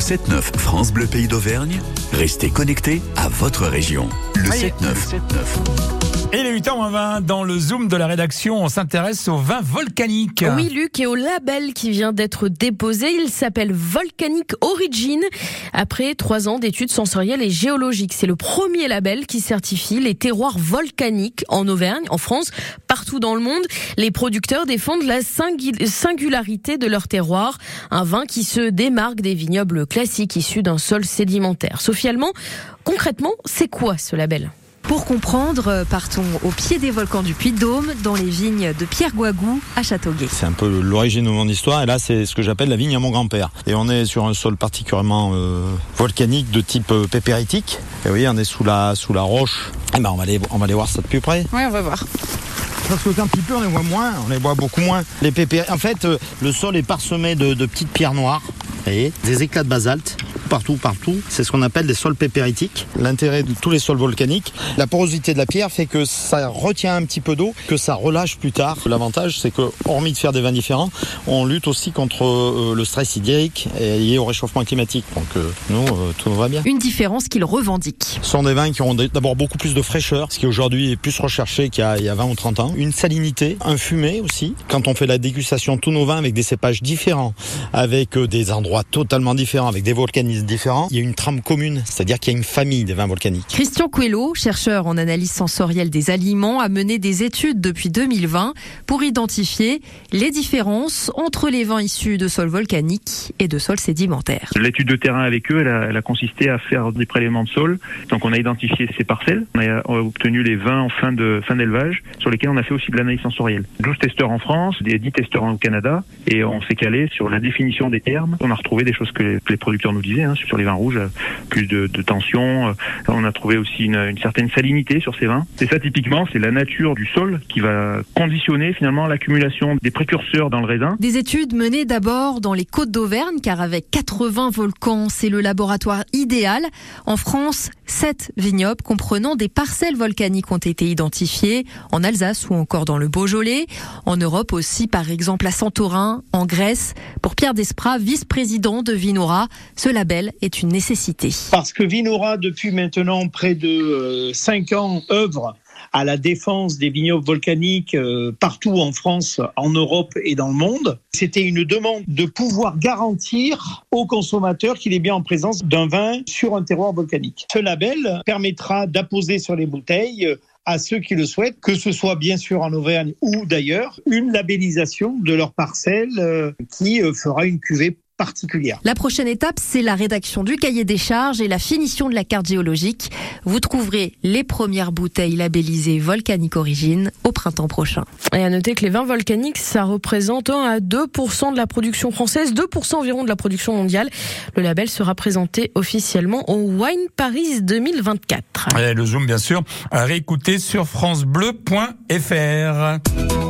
Le 7-9 France Bleu Pays d'Auvergne. Restez connectés à votre région. Le 7-9. Et il est 8h20 dans le Zoom de la rédaction, on s'intéresse au vin volcanique. Oui, Luc, et au label qui vient d'être déposé. Il s'appelle Volcanic Origin. Après trois ans d'études sensorielles et géologiques, c'est le premier label qui certifie les terroirs volcaniques en Auvergne, en France, partout dans le monde. Les producteurs défendent la singularité de leur terroir. Un vin qui se démarque des vignobles classiques issus d'un sol sédimentaire. Sophie Allemand, concrètement, c'est quoi ce label? Pour comprendre, euh, partons au pied des volcans du Puy-de-Dôme, dans les vignes de Pierre Guagou à Châteauguay. C'est un peu l'origine de mon histoire, et là c'est ce que j'appelle la vigne à mon grand-père. Et on est sur un sol particulièrement euh, volcanique de type euh, pépéritique. Et oui, on est sous la, sous la roche. Et eh ben on va aller, on va aller voir ça de plus près. Oui, on va voir parce que quand il pleut, on les voit moins, on les voit beaucoup moins. Les pépé... En fait, le sol est parsemé de, de petites pierres noires, voyez, des éclats de basalte partout, partout. C'est ce qu'on appelle des sols pépéritiques. L'intérêt de tous les sols volcaniques, la porosité de la pierre fait que ça retient un petit peu d'eau, que ça relâche plus tard. L'avantage, c'est que, hormis de faire des vins différents, on lutte aussi contre euh, le stress hydrique et lié au réchauffement climatique. Donc, euh, nous, euh, tout va bien. Une différence qu'il revendique. Ce sont des vins qui ont d'abord beaucoup plus de fraîcheur, ce qui aujourd'hui est plus recherché qu'il y, a 20 ou 30 ans. Une salinité, un fumé aussi. Quand on fait la dégustation de tous nos vins avec des cépages différents, avec des endroits totalement différents, avec des différents, il y a une trame commune, c'est-à-dire qu'il y a une famille de vins volcaniques. Christian Coelho, chercheur en analyse sensorielle des aliments, a mené des études depuis 2020 pour identifier les différences entre les vins issus de sols volcaniques et de sols sédimentaires. L'étude de terrain avec eux, elle a, elle a, consisté à faire des prélèvements de sol. Donc on a identifié ces parcelles, on a, obtenu les vins en fin de fin d'élevage, sur lesquels on a fait aussi de l'analyse sensorielle. 12 testeurs en France, des 10 testeurs au Canada, et on s'est calé sur la définition des termes. On a retrouvé des choses que les, que les producteurs nous disaient. Hein. Hein, sur les vins rouges, plus de, tension. Euh, on a trouvé aussi une, certaine salinité sur ces vins. C'est ça typiquement, c'est la nature du sol qui va conditionner finalement l'accumulation des précurseurs dans le raisin. Des études menées d'abord dans les côtes d'Auvergne, car avec 80 volcans, c'est le laboratoire idéal. En France, 7 vignobles comprenant des parcelles volcaniques ont été identifiées, en Alsace ou encore dans le Beaujolais. En Europe aussi, par exemple à Santorin, en Grèce. Pour Pierre Desprats, vice-président de Vinora, ce label est une nécessité. Parce que Vinora, depuis maintenant près de 5 euh, ans, œuvre à la défense des vignobles volcaniques euh, partout en France, en Europe et dans le monde. C'était une demande de pouvoir garantir aux consommateurs qu'il est bien en présence d'un vin sur un terroir volcanique. Ce label permettra d'apposer sur les bouteilles euh, à ceux qui le souhaitent, que ce soit bien sûr en Auvergne ou d'ailleurs, une labellisation de leur parcelle qui fera une cuvée la prochaine étape, c'est la rédaction du cahier des charges et la finition de la carte géologique. Vous trouverez les premières bouteilles labellisées Volcanique Origine au printemps prochain. Et à noter que les vins volcaniques, ça représente 1 à 2% de la production française, 2% environ de la production mondiale. Le label sera présenté officiellement au Wine Paris 2024. Et le Zoom, bien sûr, à réécouter sur francebleu.fr.